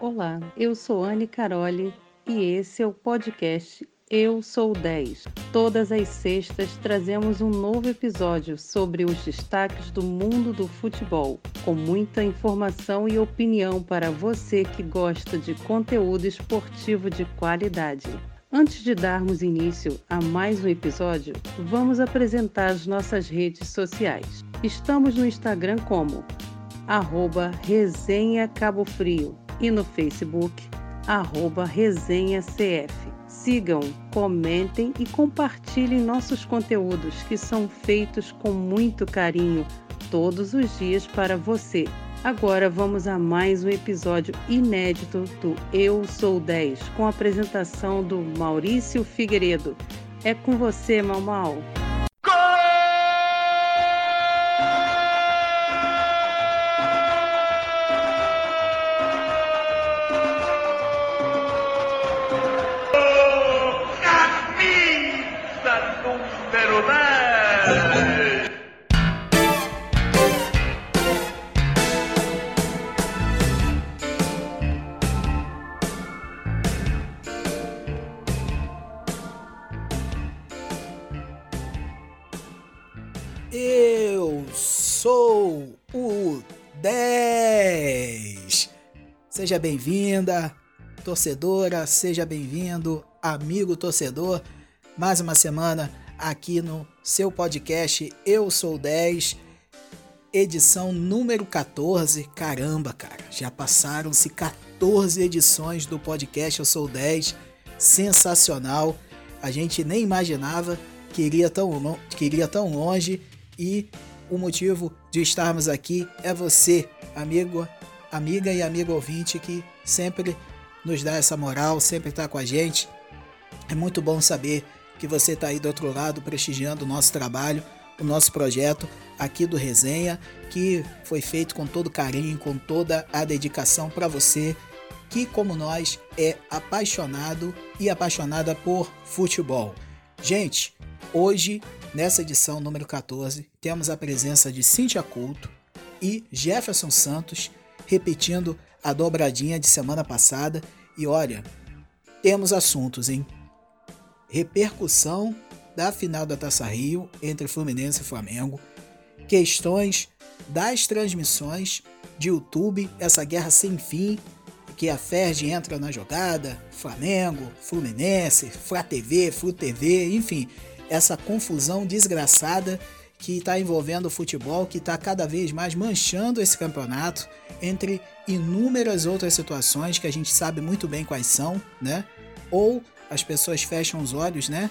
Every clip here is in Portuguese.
Olá, eu sou Anne Caroli e esse é o podcast Eu Sou 10. Todas as sextas trazemos um novo episódio sobre os destaques do mundo do futebol, com muita informação e opinião para você que gosta de conteúdo esportivo de qualidade. Antes de darmos início a mais um episódio, vamos apresentar as nossas redes sociais. Estamos no Instagram como arroba Resenha Cabo Frio e no Facebook, arroba Resenha CF. Sigam, comentem e compartilhem nossos conteúdos que são feitos com muito carinho todos os dias para você. Agora vamos a mais um episódio inédito do Eu Sou 10, com a apresentação do Maurício Figueiredo. É com você, Mal Mal. Seja bem-vinda, torcedora, seja bem-vindo, amigo torcedor. Mais uma semana aqui no seu podcast Eu Sou 10, edição número 14. Caramba, cara, já passaram-se 14 edições do podcast Eu Sou 10. Sensacional. A gente nem imaginava que iria tão, que iria tão longe e o motivo de estarmos aqui é você, amigo, amiga e amigo ouvinte que sempre nos dá essa moral, sempre está com a gente. É muito bom saber que você está aí do outro lado prestigiando o nosso trabalho, o nosso projeto aqui do Resenha, que foi feito com todo carinho, com toda a dedicação para você que, como nós, é apaixonado e apaixonada por futebol. Gente, hoje Nessa edição número 14, temos a presença de Cintia Couto e Jefferson Santos, repetindo a dobradinha de semana passada. E olha, temos assuntos, hein? Repercussão da final da Taça Rio entre Fluminense e Flamengo, questões das transmissões de YouTube, essa guerra sem fim, que a Ferdi entra na jogada, Flamengo, Fluminense, Flá TV, Flu TV, enfim, essa confusão desgraçada que está envolvendo o futebol, que está cada vez mais manchando esse campeonato, entre inúmeras outras situações que a gente sabe muito bem quais são, né? Ou as pessoas fecham os olhos, né?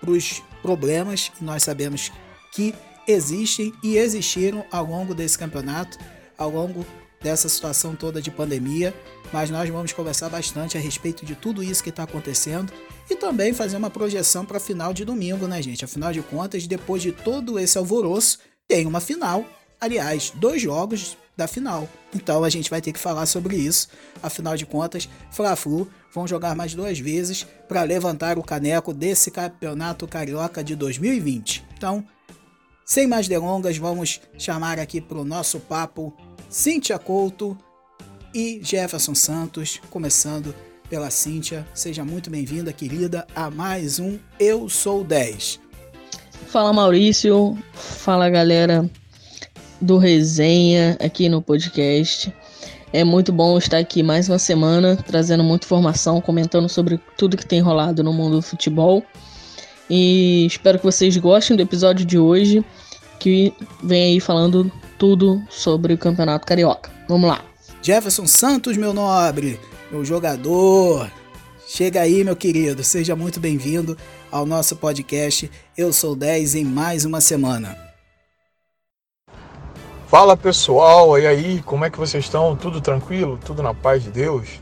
Para os problemas que nós sabemos que existem e existiram ao longo desse campeonato, ao longo dessa situação toda de pandemia. Mas nós vamos conversar bastante a respeito de tudo isso que está acontecendo e também fazer uma projeção para a final de domingo, né, gente? Afinal de contas, depois de todo esse alvoroço, tem uma final. Aliás, dois jogos da final. Então a gente vai ter que falar sobre isso. Afinal de contas, Fla-Flu vão jogar mais duas vezes para levantar o caneco desse campeonato carioca de 2020. Então, sem mais delongas, vamos chamar aqui para o nosso papo Cíntia Couto e Jefferson Santos, começando pela Cíntia. Seja muito bem-vinda, querida, a mais um Eu Sou 10. Fala Maurício, fala galera do Resenha aqui no podcast. É muito bom estar aqui mais uma semana, trazendo muita informação, comentando sobre tudo que tem rolado no mundo do futebol. E espero que vocês gostem do episódio de hoje, que vem aí falando tudo sobre o Campeonato Carioca. Vamos lá. Jefferson Santos, meu nobre, meu jogador. Chega aí, meu querido, seja muito bem-vindo ao nosso podcast Eu Sou 10 em mais uma semana. Fala pessoal, e aí, como é que vocês estão? Tudo tranquilo? Tudo na paz de Deus?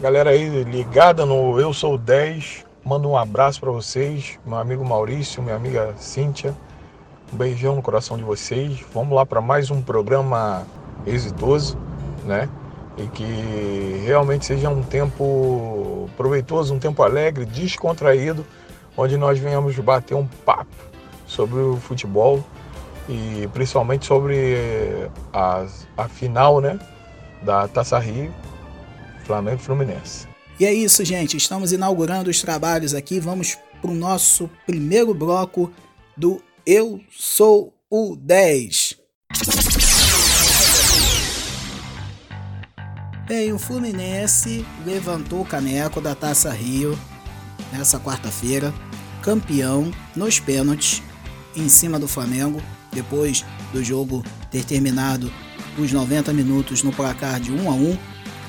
Galera aí ligada no Eu Sou 10, mando um abraço para vocês, meu amigo Maurício, minha amiga Cíntia. Um beijão no coração de vocês. Vamos lá para mais um programa exitoso, né? E que realmente seja um tempo proveitoso, um tempo alegre, descontraído, onde nós venhamos bater um papo sobre o futebol e principalmente sobre a, a final né, da Taça Rio, Flamengo e Fluminense. E é isso, gente. Estamos inaugurando os trabalhos aqui. Vamos para o nosso primeiro bloco do Eu Sou o 10. Bem, o Fluminense levantou o caneco da Taça Rio nessa quarta-feira, campeão nos pênaltis em cima do Flamengo, depois do jogo ter terminado os 90 minutos no placar de 1 a 1.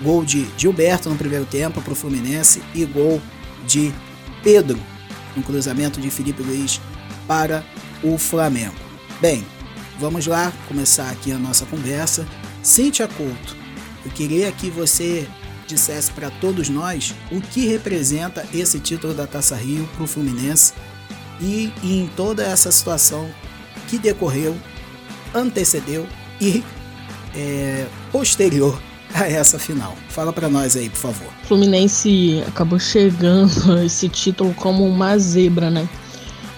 Gol de Gilberto no primeiro tempo para o Fluminense e gol de Pedro no cruzamento de Felipe Luiz para o Flamengo. Bem, vamos lá começar aqui a nossa conversa. Cíntia Couto, eu queria que você dissesse para todos nós o que representa esse título da Taça Rio para o Fluminense e, e em toda essa situação que decorreu, antecedeu e é, posterior a essa final. Fala para nós aí, por favor. O Fluminense acabou chegando a esse título como uma zebra, né?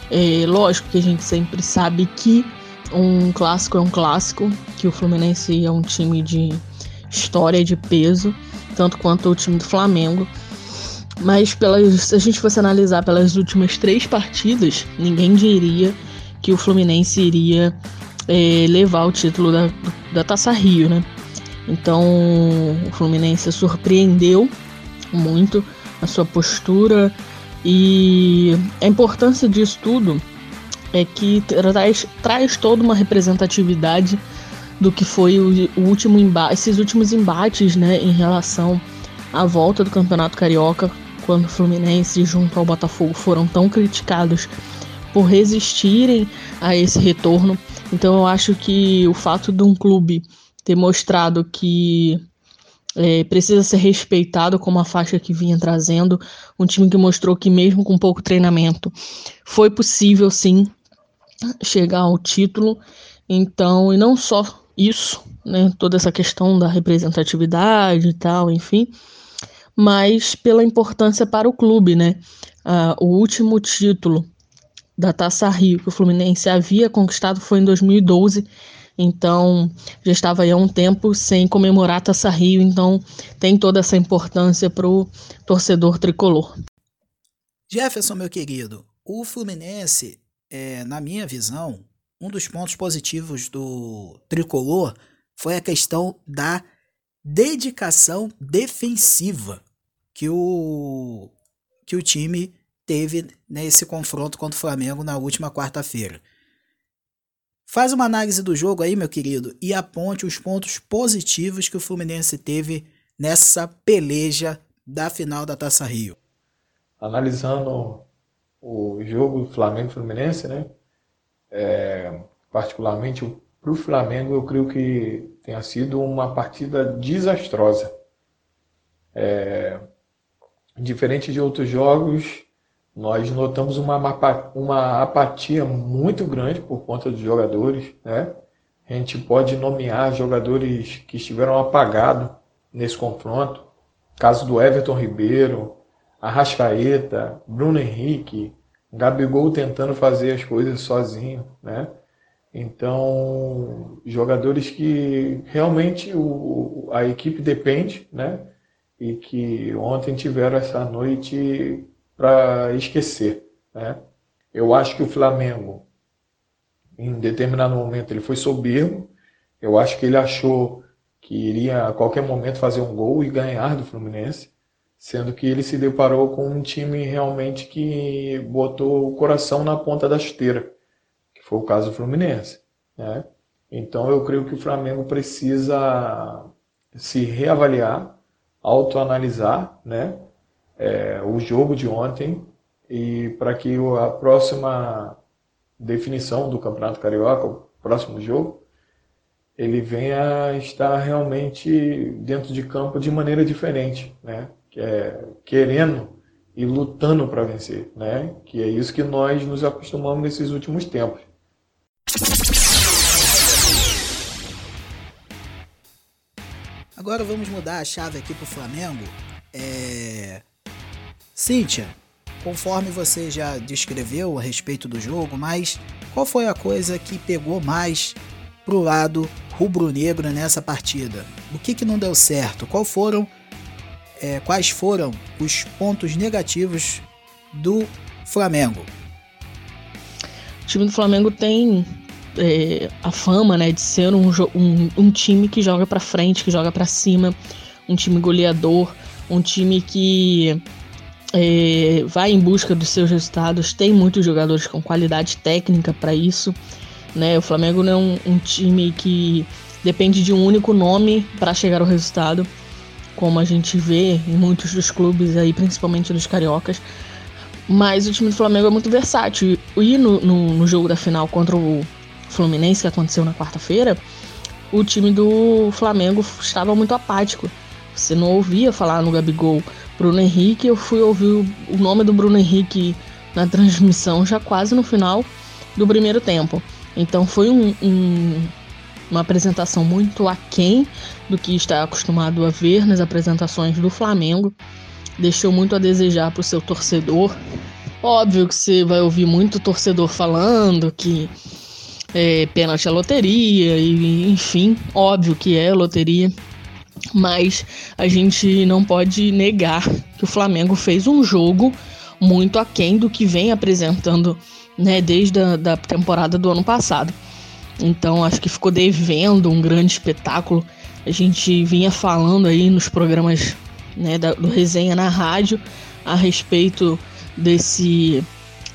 É, lógico que a gente sempre sabe que um clássico é um clássico, que o Fluminense é um time de história de peso, tanto quanto o time do Flamengo. Mas pelas, se a gente fosse analisar pelas últimas três partidas, ninguém diria que o Fluminense iria é, levar o título da, da Taça Rio, né? Então o Fluminense surpreendeu muito a sua postura e a importância disso tudo é que traz, traz toda uma representatividade do que foi o, último embate, esses últimos embates, né, em relação à volta do Campeonato Carioca, quando o Fluminense junto ao Botafogo foram tão criticados por resistirem a esse retorno. Então eu acho que o fato de um clube ter mostrado que é, precisa ser respeitado como a faixa que vinha trazendo, um time que mostrou que mesmo com pouco treinamento foi possível sim chegar ao título. Então, e não só isso, né, toda essa questão da representatividade e tal, enfim, mas pela importância para o clube, né? Ah, o último título da Taça Rio que o Fluminense havia conquistado foi em 2012, então já estava aí há um tempo sem comemorar a Taça Rio, então tem toda essa importância para o torcedor tricolor. Jefferson, meu querido, o Fluminense, é, na minha visão, um dos pontos positivos do tricolor foi a questão da dedicação defensiva que o, que o time teve nesse confronto contra o Flamengo na última quarta-feira. Faz uma análise do jogo aí, meu querido, e aponte os pontos positivos que o Fluminense teve nessa peleja da final da Taça Rio. Analisando o jogo do Flamengo Fluminense, né? É, particularmente para o Flamengo, eu creio que tenha sido uma partida desastrosa. É, diferente de outros jogos, nós notamos uma, uma apatia muito grande por conta dos jogadores. Né? A gente pode nomear jogadores que estiveram apagados nesse confronto. Caso do Everton Ribeiro, Arrascaeta, Bruno Henrique, Gabigol tentando fazer as coisas sozinho, né? Então, jogadores que realmente o, a equipe depende, né? E que ontem tiveram essa noite para esquecer, né? Eu acho que o Flamengo, em determinado momento, ele foi soberbo. Eu acho que ele achou que iria a qualquer momento fazer um gol e ganhar do Fluminense sendo que ele se deparou com um time realmente que botou o coração na ponta da esteira, que foi o caso do Fluminense. Né? Então eu creio que o Flamengo precisa se reavaliar, autoanalisar né? É, o jogo de ontem e para que a próxima definição do Campeonato Carioca, o próximo jogo, ele venha estar realmente dentro de campo de maneira diferente, né? É, querendo e lutando para vencer, né? Que é isso que nós nos acostumamos nesses últimos tempos. Agora vamos mudar a chave aqui para o Flamengo. É... Cíntia, conforme você já descreveu a respeito do jogo, mas qual foi a coisa que pegou mais pro lado rubro-negro nessa partida? O que, que não deu certo? Qual foram é, quais foram os pontos negativos do Flamengo. O time do Flamengo tem é, a fama né, de ser um, um, um time que joga para frente, que joga para cima, um time goleador, um time que é, vai em busca dos seus resultados, tem muitos jogadores com qualidade técnica para isso. Né? O Flamengo não é um, um time que depende de um único nome para chegar ao resultado, como a gente vê em muitos dos clubes aí, principalmente dos cariocas. Mas o time do Flamengo é muito versátil. E no, no, no jogo da final contra o Fluminense, que aconteceu na quarta-feira, o time do Flamengo estava muito apático. Você não ouvia falar no Gabigol Bruno Henrique. Eu fui ouvir o nome do Bruno Henrique na transmissão já quase no final do primeiro tempo. Então foi um, um, uma apresentação muito aquém do que está acostumado a ver nas apresentações do Flamengo. Deixou muito a desejar para o seu torcedor. Óbvio que você vai ouvir muito torcedor falando que é, pênalti é loteria, e enfim, óbvio que é loteria mas a gente não pode negar que o Flamengo fez um jogo muito aquém do que vem apresentando né, desde a da temporada do ano passado. Então acho que ficou devendo um grande espetáculo. A gente vinha falando aí nos programas né, da, do resenha na rádio a respeito desse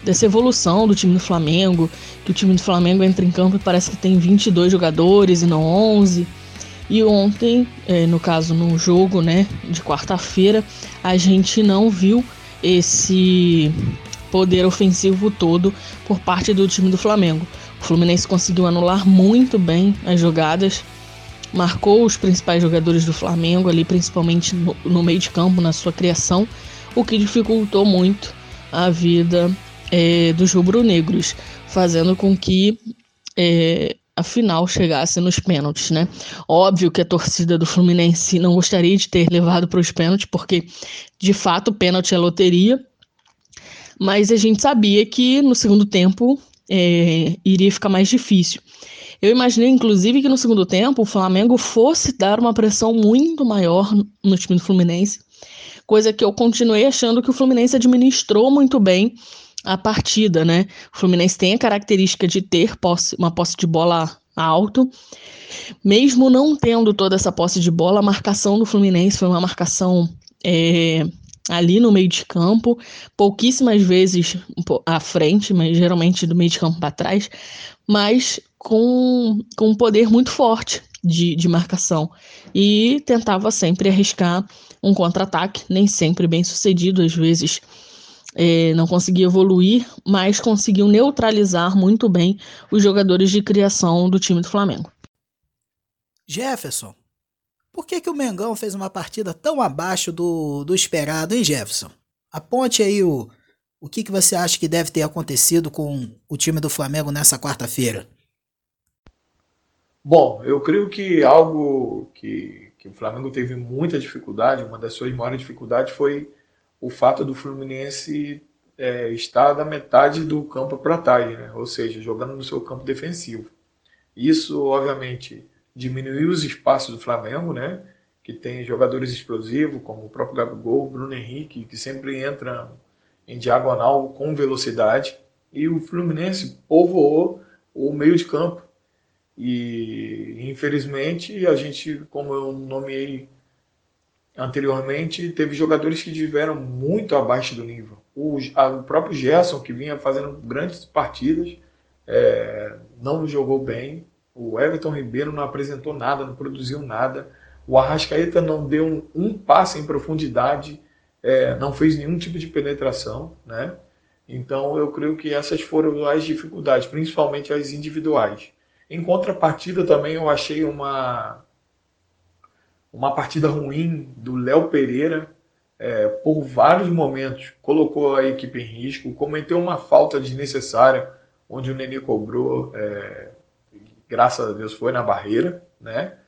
dessa evolução do time do Flamengo, que o time do Flamengo entra em campo e parece que tem 22 jogadores e não 11 e ontem, é, no caso no jogo né, de quarta-feira, a gente não viu esse poder ofensivo todo por parte do time do Flamengo. O Fluminense conseguiu anular muito bem as jogadas, marcou os principais jogadores do Flamengo ali, principalmente no, no meio de campo, na sua criação, o que dificultou muito a vida é, dos rubro-negros, fazendo com que é, a final chegasse nos pênaltis, né? Óbvio que a torcida do Fluminense não gostaria de ter levado para os pênaltis, porque de fato o pênalti é loteria, mas a gente sabia que no segundo tempo é, iria ficar mais difícil. Eu imaginei, inclusive, que no segundo tempo o Flamengo fosse dar uma pressão muito maior no time do Fluminense, coisa que eu continuei achando que o Fluminense administrou muito bem a partida, né? O Fluminense tem a característica de ter posse, uma posse de bola alto. Mesmo não tendo toda essa posse de bola, a marcação do Fluminense foi uma marcação é, ali no meio de campo, pouquíssimas vezes à frente, mas geralmente do meio de campo para trás, mas com, com um poder muito forte de, de marcação. E tentava sempre arriscar um contra-ataque, nem sempre bem sucedido, às vezes é, não conseguiu evoluir, mas conseguiu neutralizar muito bem os jogadores de criação do time do Flamengo. Jefferson, por que, que o Mengão fez uma partida tão abaixo do, do esperado, hein, Jefferson? Aponte aí o, o que, que você acha que deve ter acontecido com o time do Flamengo nessa quarta-feira. Bom, eu creio que algo que, que o Flamengo teve muita dificuldade, uma das suas maiores dificuldades foi o fato do Fluminense é, estar da metade do campo para trás, né? ou seja, jogando no seu campo defensivo. Isso, obviamente, diminuiu os espaços do Flamengo, né? que tem jogadores explosivos, como o próprio Gabigol, Bruno Henrique, que sempre entra em diagonal com velocidade, e o Fluminense povoou o meio de campo. E infelizmente a gente, como eu nomeei anteriormente, teve jogadores que estiveram muito abaixo do nível. O, a, o próprio Gerson, que vinha fazendo grandes partidas, é, não jogou bem. O Everton Ribeiro não apresentou nada, não produziu nada. O Arrascaeta não deu um, um passe em profundidade, é, não fez nenhum tipo de penetração, né? Então eu creio que essas foram as dificuldades, principalmente as individuais. Em contrapartida também eu achei uma uma partida ruim do Léo Pereira, é, por vários momentos colocou a equipe em risco, cometeu uma falta desnecessária, onde o Nenê cobrou, é, graças a Deus foi na barreira, né?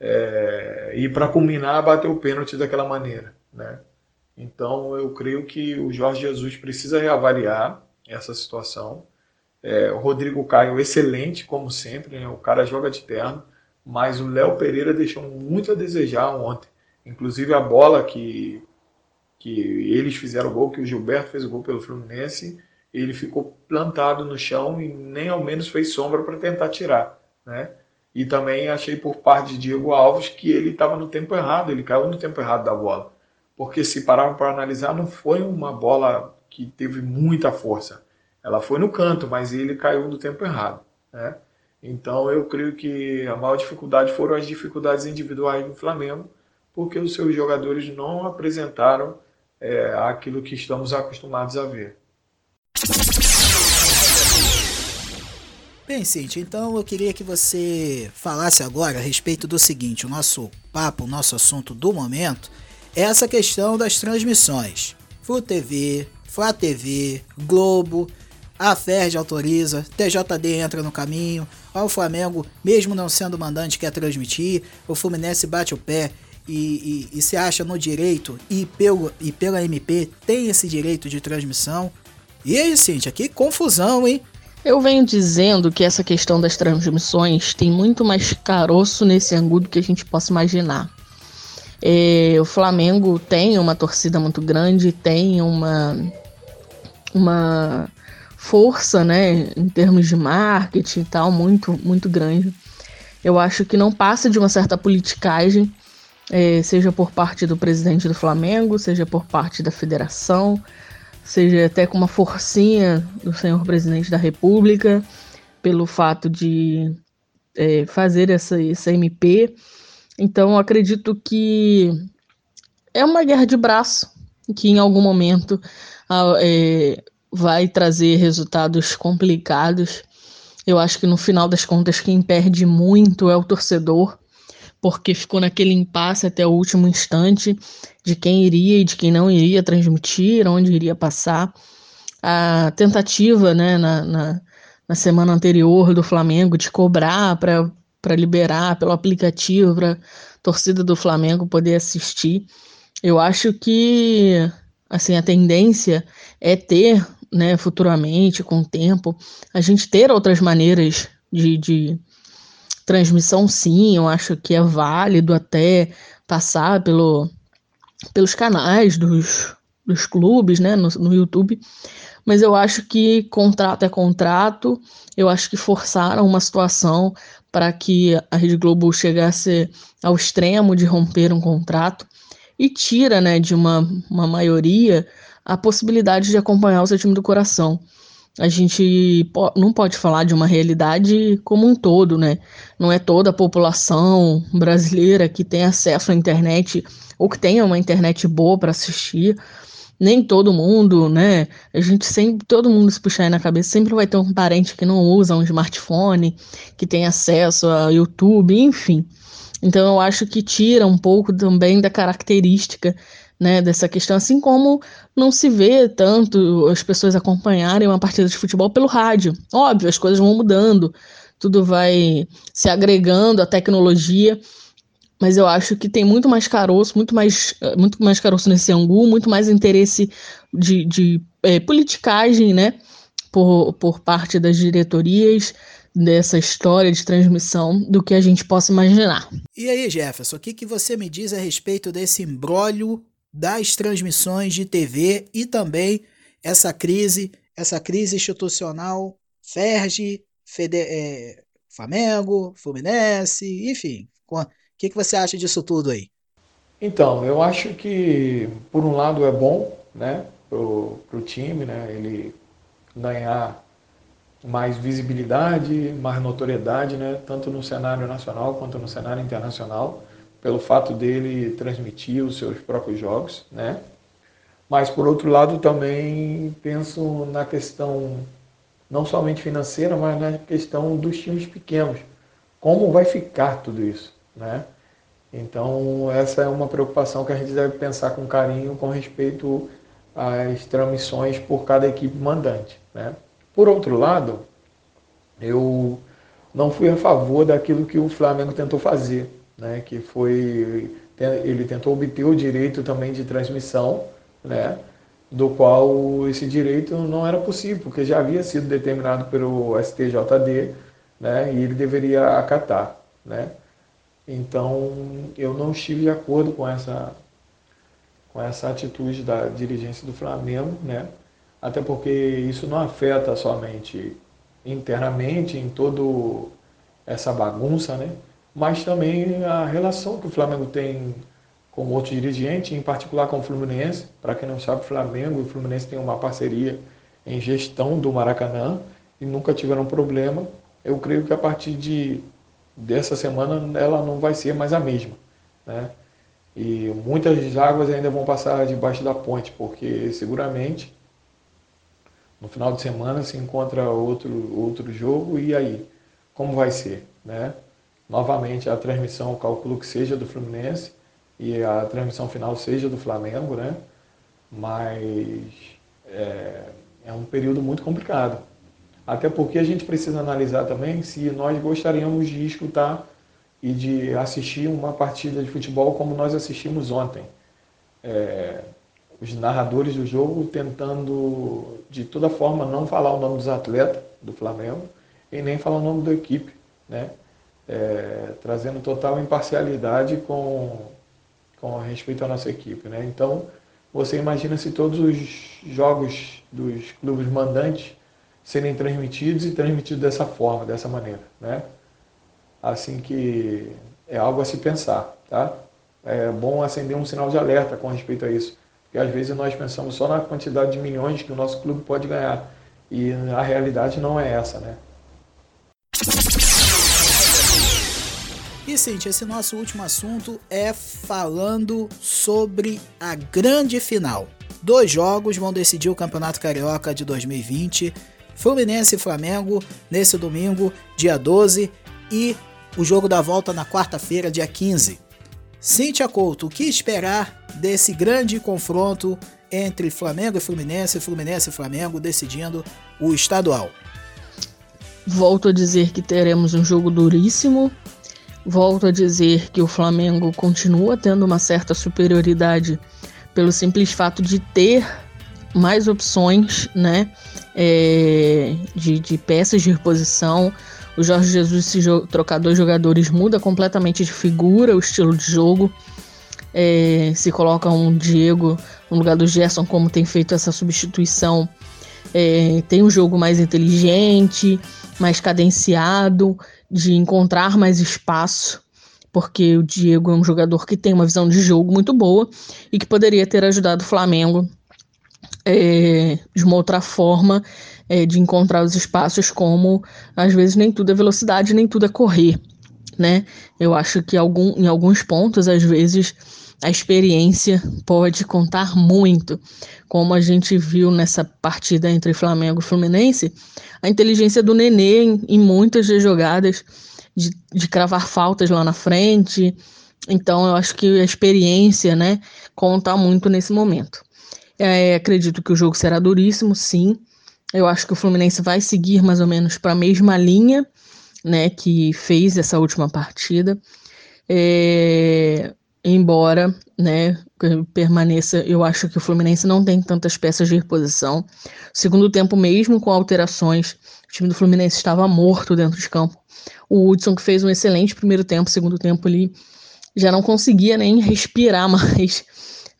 É, e para culminar, bateu o pênalti daquela maneira, né? Então eu creio que o Jorge Jesus precisa reavaliar essa situação. É, o Rodrigo Caio, excelente, como sempre, né? o cara joga de terno mas o Léo Pereira deixou muito a desejar ontem. Inclusive a bola que, que eles fizeram o gol, que o Gilberto fez o gol pelo Fluminense, ele ficou plantado no chão e nem ao menos fez sombra para tentar tirar, né? E também achei por parte de Diego Alves que ele estava no tempo errado, ele caiu no tempo errado da bola. Porque se pararmos para analisar, não foi uma bola que teve muita força. Ela foi no canto, mas ele caiu no tempo errado, né? Então eu creio que a maior dificuldade foram as dificuldades individuais do Flamengo, porque os seus jogadores não apresentaram é, aquilo que estamos acostumados a ver. Bem, Cintia, então eu queria que você falasse agora a respeito do seguinte: o nosso papo, o nosso assunto do momento é essa questão das transmissões. Flu TV, Flá TV, Globo, a FERJ autoriza, TJD entra no caminho, o Flamengo, mesmo não sendo mandante, quer transmitir, o Fluminense bate o pé e, e, e se acha no direito e, pelo, e pela MP tem esse direito de transmissão. E aí, Cintia, que confusão, hein? Eu venho dizendo que essa questão das transmissões tem muito mais caroço nesse ângulo do que a gente possa imaginar. É, o Flamengo tem uma torcida muito grande, tem uma, uma força, né, em termos de marketing e tal, muito, muito grande. Eu acho que não passa de uma certa politicagem, é, seja por parte do presidente do Flamengo, seja por parte da federação, seja até com uma forcinha do senhor presidente da República, pelo fato de é, fazer essa, essa MP. Então, acredito que é uma guerra de braço, que em algum momento é, vai trazer resultados complicados. Eu acho que no final das contas quem perde muito é o torcedor, porque ficou naquele impasse até o último instante de quem iria e de quem não iria transmitir, onde iria passar. A tentativa né, na, na, na semana anterior do Flamengo de cobrar para liberar pelo aplicativo para torcida do Flamengo poder assistir. Eu acho que assim a tendência é ter né, futuramente, com o tempo, a gente ter outras maneiras de, de transmissão, sim, eu acho que é válido até passar pelo, pelos canais dos, dos clubes, né, no, no YouTube, mas eu acho que contrato é contrato, eu acho que forçaram uma situação para que a Rede Globo chegasse ao extremo de romper um contrato. E tira, né, de uma, uma maioria a possibilidade de acompanhar o seu time do coração. A gente não pode falar de uma realidade como um todo, né? Não é toda a população brasileira que tem acesso à internet ou que tenha uma internet boa para assistir. Nem todo mundo, né? A gente sempre, todo mundo se puxar aí na cabeça, sempre vai ter um parente que não usa um smartphone, que tem acesso a YouTube, enfim. Então eu acho que tira um pouco também da característica né, dessa questão, assim como não se vê tanto as pessoas acompanharem uma partida de futebol pelo rádio. Óbvio, as coisas vão mudando, tudo vai se agregando à tecnologia, mas eu acho que tem muito mais caroço, muito mais, muito mais caroço nesse angu, muito mais interesse de, de é, politicagem, né, por, por parte das diretorias dessa história de transmissão do que a gente possa imaginar. E aí, Jefferson, o que, que você me diz a respeito desse embrólio das transmissões de TV e também essa crise, essa crise institucional, Ferge, Fede, é, Flamengo, Fluminense, enfim. O que, que você acha disso tudo aí? Então, eu acho que por um lado é bom, né, pro, pro time, né, ele ganhar mais visibilidade, mais notoriedade, né, tanto no cenário nacional quanto no cenário internacional pelo fato dele transmitir os seus próprios jogos, né? Mas por outro lado também penso na questão não somente financeira, mas na questão dos times pequenos. Como vai ficar tudo isso, né? Então essa é uma preocupação que a gente deve pensar com carinho com respeito às transmissões por cada equipe mandante, né? Por outro lado, eu não fui a favor daquilo que o Flamengo tentou fazer, né, que foi ele tentou obter o direito também de transmissão, né, do qual esse direito não era possível, porque já havia sido determinado pelo STJD, né, e ele deveria acatar, né. Então, eu não estive de acordo com essa, com essa atitude da dirigência do Flamengo, né? Até porque isso não afeta somente internamente em todo essa bagunça, né? Mas também a relação que o Flamengo tem com outros dirigentes, em particular com o Fluminense. Para quem não sabe, o Flamengo e o Fluminense têm uma parceria em gestão do Maracanã e nunca tiveram problema. Eu creio que a partir de dessa semana ela não vai ser mais a mesma, né? E muitas águas ainda vão passar debaixo da ponte, porque seguramente no final de semana se encontra outro outro jogo e aí como vai ser, né? Novamente a transmissão, calculo que seja do Fluminense e a transmissão final seja do Flamengo, né? Mas é, é um período muito complicado. Até porque a gente precisa analisar também se nós gostaríamos de escutar e de assistir uma partida de futebol como nós assistimos ontem. É, os narradores do jogo tentando, de toda forma, não falar o nome dos atletas do Flamengo e nem falar o nome da equipe, né? É, trazendo total imparcialidade com, com respeito à nossa equipe. Né? Então, você imagina se todos os jogos dos clubes mandantes serem transmitidos e transmitidos dessa forma, dessa maneira, né? Assim que é algo a se pensar, tá? É bom acender um sinal de alerta com respeito a isso, porque às vezes nós pensamos só na quantidade de milhões que o nosso clube pode ganhar e a realidade não é essa, né? E Cintia, esse nosso último assunto é falando sobre a grande final. Dois jogos vão decidir o Campeonato Carioca de 2020 Fluminense e Flamengo nesse domingo, dia 12, e o jogo da volta na quarta-feira, dia 15. Cíntia Couto, o que esperar desse grande confronto entre Flamengo e Fluminense, Fluminense e Flamengo decidindo o estadual? Volto a dizer que teremos um jogo duríssimo. Volto a dizer que o Flamengo continua tendo uma certa superioridade pelo simples fato de ter mais opções, né? É, de, de, peças de reposição. O Jorge Jesus, se trocar dois jogadores, muda completamente de figura o estilo de jogo. É, se coloca um Diego no lugar do Gerson, como tem feito essa substituição, é, tem um jogo mais inteligente, mais cadenciado, de encontrar mais espaço, porque o Diego é um jogador que tem uma visão de jogo muito boa e que poderia ter ajudado o Flamengo é, de uma outra forma é, de encontrar os espaços, como às vezes nem tudo é velocidade, nem tudo é correr, né? Eu acho que algum, em alguns pontos, às vezes, a experiência pode contar muito, como a gente viu nessa partida entre Flamengo e Fluminense, a inteligência do Nenê em, em muitas das jogadas de, de cravar faltas lá na frente. Então, eu acho que a experiência, né, conta muito nesse momento. É, acredito que o jogo será duríssimo, sim. Eu acho que o Fluminense vai seguir mais ou menos para a mesma linha, né, que fez essa última partida. É, embora, né, permaneça, eu acho que o Fluminense não tem tantas peças de reposição. Segundo tempo, mesmo com alterações, o time do Fluminense estava morto dentro de campo. O Hudson, que fez um excelente primeiro tempo, segundo tempo, ele já não conseguia nem respirar mais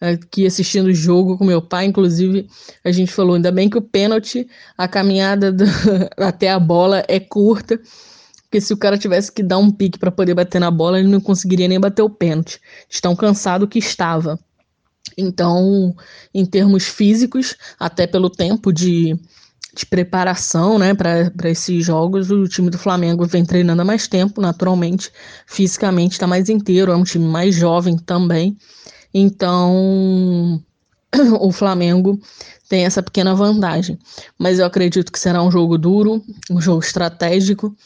aqui assistindo o jogo com meu pai, inclusive a gente falou, ainda bem que o pênalti, a caminhada do, até a bola é curta, porque se o cara tivesse que dar um pique para poder bater na bola, ele não conseguiria nem bater o pênalti, de tão cansado que estava. Então, em termos físicos, até pelo tempo de, de preparação né, para esses jogos, o time do Flamengo vem treinando há mais tempo, naturalmente, fisicamente está mais inteiro, é um time mais jovem também. Então, o Flamengo tem essa pequena vantagem. Mas eu acredito que será um jogo duro, um jogo estratégico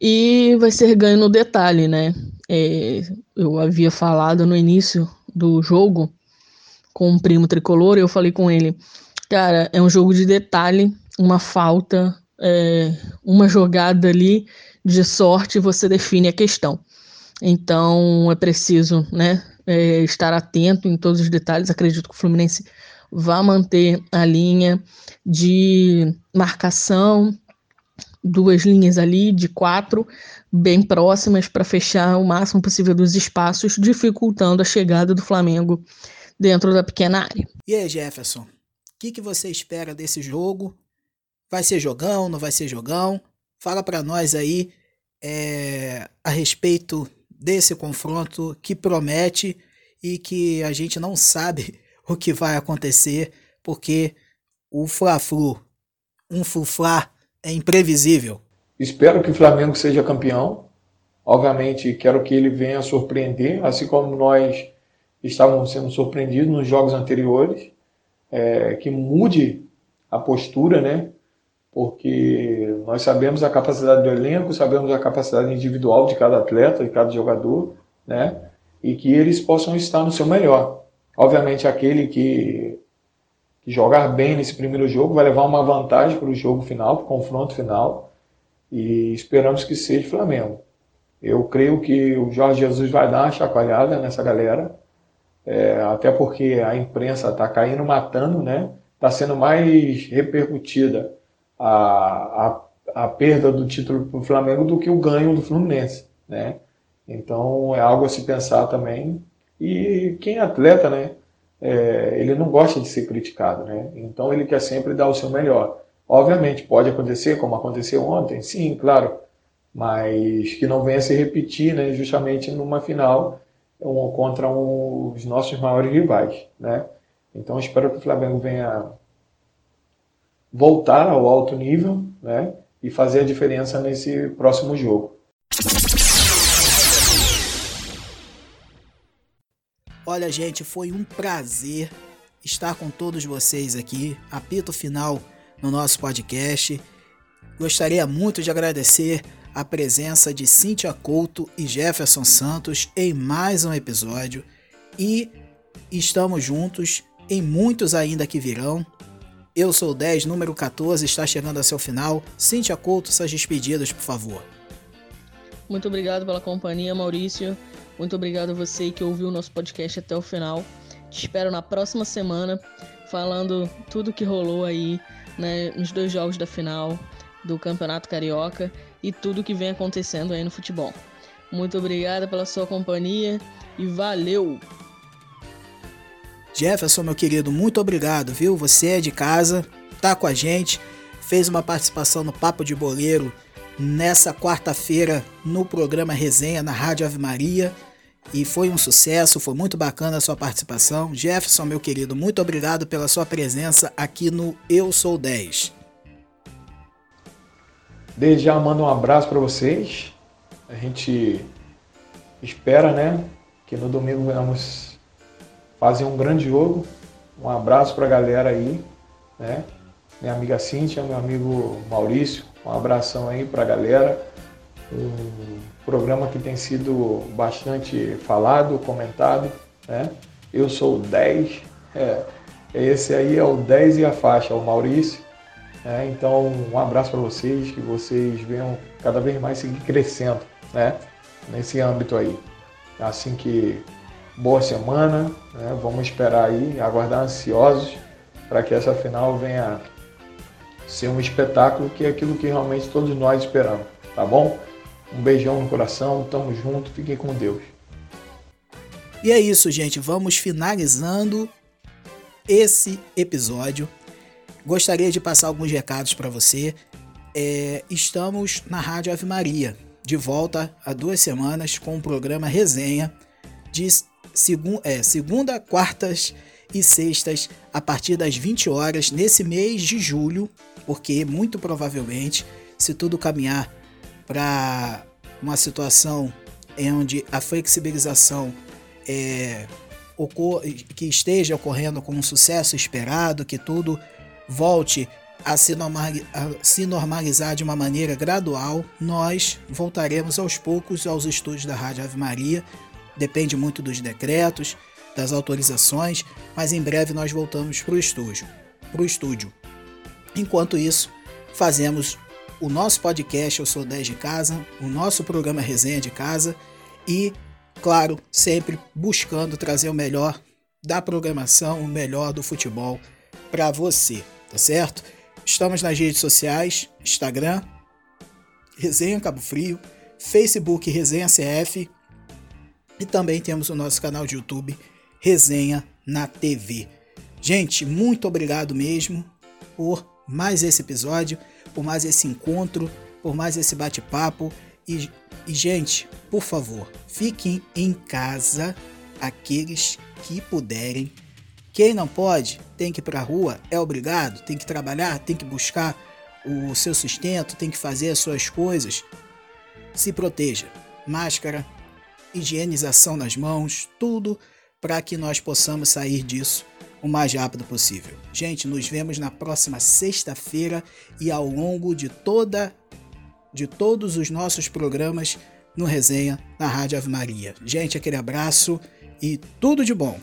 e vai ser ganho no detalhe, né? É, eu havia falado no início do jogo com um primo tricolor, eu falei com ele, cara, é um jogo de detalhe, uma falta, é, uma jogada ali de sorte, você define a questão. Então é preciso, né, é, estar atento em todos os detalhes. Acredito que o Fluminense vai manter a linha de marcação, duas linhas ali de quatro, bem próximas, para fechar o máximo possível dos espaços, dificultando a chegada do Flamengo dentro da pequena área. E aí, Jefferson, o que, que você espera desse jogo? Vai ser jogão, não vai ser jogão? Fala para nós aí é, a respeito desse confronto que promete e que a gente não sabe o que vai acontecer, porque o Fla-Flu, um Fuflá é imprevisível. Espero que o Flamengo seja campeão. Obviamente, quero que ele venha surpreender, assim como nós estávamos sendo surpreendidos nos jogos anteriores. É, que mude a postura, né? Porque nós sabemos a capacidade do elenco, sabemos a capacidade individual de cada atleta, de cada jogador, né? E que eles possam estar no seu melhor. Obviamente, aquele que que jogar bem nesse primeiro jogo vai levar uma vantagem para o jogo final, para o confronto final, e esperamos que seja Flamengo. Eu creio que o Jorge Jesus vai dar uma chacoalhada nessa galera, é, até porque a imprensa está caindo matando, né? Está sendo mais repercutida a, a, a perda do título para o Flamengo do que o ganho do Fluminense, né? Então é algo a se pensar também. E quem é atleta, né? É, ele não gosta de ser criticado, né? Então ele quer sempre dar o seu melhor. Obviamente, pode acontecer, como aconteceu ontem, sim, claro, mas que não venha se repetir, né, justamente numa final um, contra um, os nossos maiores rivais, né? Então espero que o Flamengo venha voltar ao alto nível, né, e fazer a diferença nesse próximo jogo. Olha, gente, foi um prazer estar com todos vocês aqui. Apito final no nosso podcast. Gostaria muito de agradecer a presença de Cíntia Couto e Jefferson Santos em mais um episódio. E estamos juntos em muitos ainda que virão. Eu sou o 10, número 14, está chegando a seu final. Cíntia Couto, suas despedidas, por favor. Muito obrigado pela companhia, Maurício. Muito obrigado a você que ouviu o nosso podcast até o final. Te espero na próxima semana falando tudo que rolou aí né, nos dois jogos da final do Campeonato Carioca e tudo que vem acontecendo aí no futebol. Muito obrigada pela sua companhia e valeu! Jefferson, meu querido, muito obrigado, viu? Você é de casa, tá com a gente, fez uma participação no Papo de Boleiro nessa quarta-feira no programa Resenha na Rádio Ave Maria. E foi um sucesso, foi muito bacana a sua participação. Jefferson, meu querido, muito obrigado pela sua presença aqui no Eu Sou 10. Desde já mando um abraço para vocês. A gente espera, né, que no domingo venhamos fazer um grande jogo. Um abraço para a galera aí, né? Minha amiga Cíntia, meu amigo Maurício, um abração aí para a galera. Um programa que tem sido bastante falado, comentado. Né? Eu sou o 10. É, esse aí é o 10 e a faixa, o Maurício. É, então, um abraço para vocês, que vocês venham cada vez mais seguir crescendo né? nesse âmbito aí. Assim que boa semana, né? vamos esperar aí, aguardar ansiosos para que essa final venha ser um espetáculo que é aquilo que realmente todos nós esperamos, tá bom? Um beijão no coração, tamo junto, fiquem com Deus. E é isso, gente, vamos finalizando esse episódio. Gostaria de passar alguns recados para você. É, estamos na Rádio Ave Maria, de volta há duas semanas com o programa Resenha, de segun, é, segunda, quartas e sextas, a partir das 20 horas, nesse mês de julho, porque muito provavelmente, se tudo caminhar para uma situação em onde a flexibilização é, que esteja ocorrendo com um sucesso esperado, que tudo volte a se, a se normalizar de uma maneira gradual, nós voltaremos aos poucos aos estúdios da Rádio Ave Maria. Depende muito dos decretos, das autorizações, mas em breve nós voltamos para o estúdio. Pro estúdio. Enquanto isso, fazemos o nosso podcast Eu Sou 10 de Casa, o nosso programa Resenha de Casa e, claro, sempre buscando trazer o melhor da programação, o melhor do futebol para você, tá certo? Estamos nas redes sociais, Instagram, Resenha Cabo Frio, Facebook Resenha CF e também temos o nosso canal de YouTube Resenha na TV. Gente, muito obrigado mesmo por mais esse episódio, por mais esse encontro, por mais esse bate-papo. E, e, gente, por favor, fiquem em casa aqueles que puderem. Quem não pode, tem que ir para a rua, é obrigado, tem que trabalhar, tem que buscar o seu sustento, tem que fazer as suas coisas. Se proteja. Máscara, higienização nas mãos, tudo para que nós possamos sair disso o mais rápido possível. Gente, nos vemos na próxima sexta-feira e ao longo de toda de todos os nossos programas no Resenha na Rádio Ave Maria. Gente, aquele abraço e tudo de bom.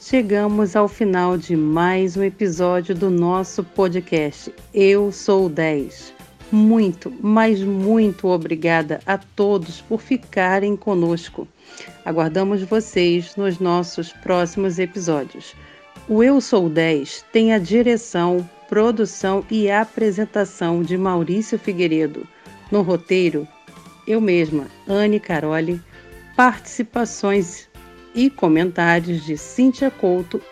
Chegamos ao final de mais um episódio do nosso podcast. Eu sou o 10. Muito, mas muito obrigada a todos por ficarem conosco. Aguardamos vocês nos nossos próximos episódios. O Eu Sou 10 tem a direção, produção e apresentação de Maurício Figueiredo. No roteiro, eu mesma, Anne Caroli, participações e comentários de Cíntia Couto